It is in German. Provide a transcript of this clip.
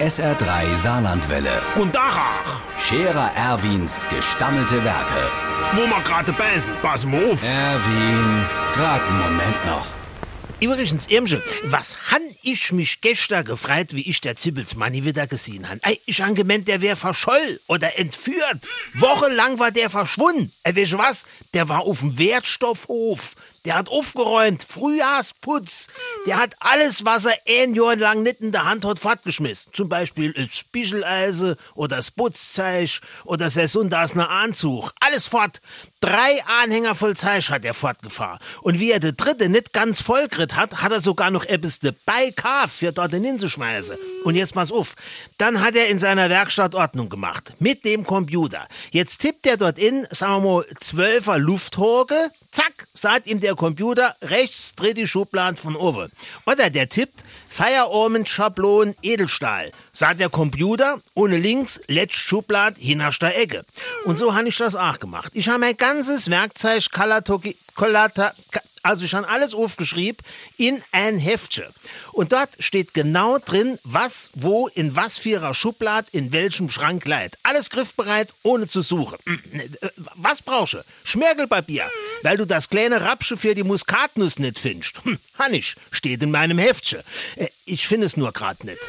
SR3 Saarlandwelle. Und Dachach, Scherer Erwins gestammelte Werke. wo wir gerade beißen, pass mal auf. Erwin, grad einen Moment noch. Übrigens, Irmsche, was han ich mich gestern gefreut, wie ich der Zippelsmanni wieder gesehen han. Ey, ich han gemeint, der wär verscholl oder entführt. Wochenlang war der verschwunden. Ey, weißt du was? Der war auf dem Wertstoffhof. Der hat aufgeräumt, Frühjahrsputz. Der hat alles, was er ein Jahr lang nicht in der Hand hat, fortgeschmissen. Zum Beispiel das Spicheleise oder das Putzzeich oder sein Sonntagsner Anzug. Alles fort. Drei Anhänger voll Zeich hat er fortgefahren. Und wie er der dritte nicht ganz vollgeritt hat, hat er sogar noch etwas dabei gehabt, für dort hinzuschmeißen. Und jetzt pass auf. Dann hat er in seiner Werkstatt Ordnung gemacht. Mit dem Computer. Jetzt tippt er dort in, sagen wir mal, 12er Lufthoge. Zack, sagt ihm der Computer, rechts dritte Schublade von oben. Oder der tippt, Feierabend Schablon Edelstahl. Sagt der Computer, ohne links, letzte Schublade, hinterster Ecke. Und so habe ich das auch gemacht. Ich habe mein ganzes Werkzeug Kalatoki, Kolata, also ich habe alles aufgeschrieben in ein Heftchen. Und dort steht genau drin, was, wo, in was vierer Schublade, in welchem Schrank leiht. Alles griffbereit, ohne zu suchen. Äh, Was brauchst du? Schmirgelpapier. Weil du das kleine Rapsche für die Muskatnuss nicht findest. Hm, Hannisch, steht in meinem Heftchen. Äh, Ich finde es nur grad nicht.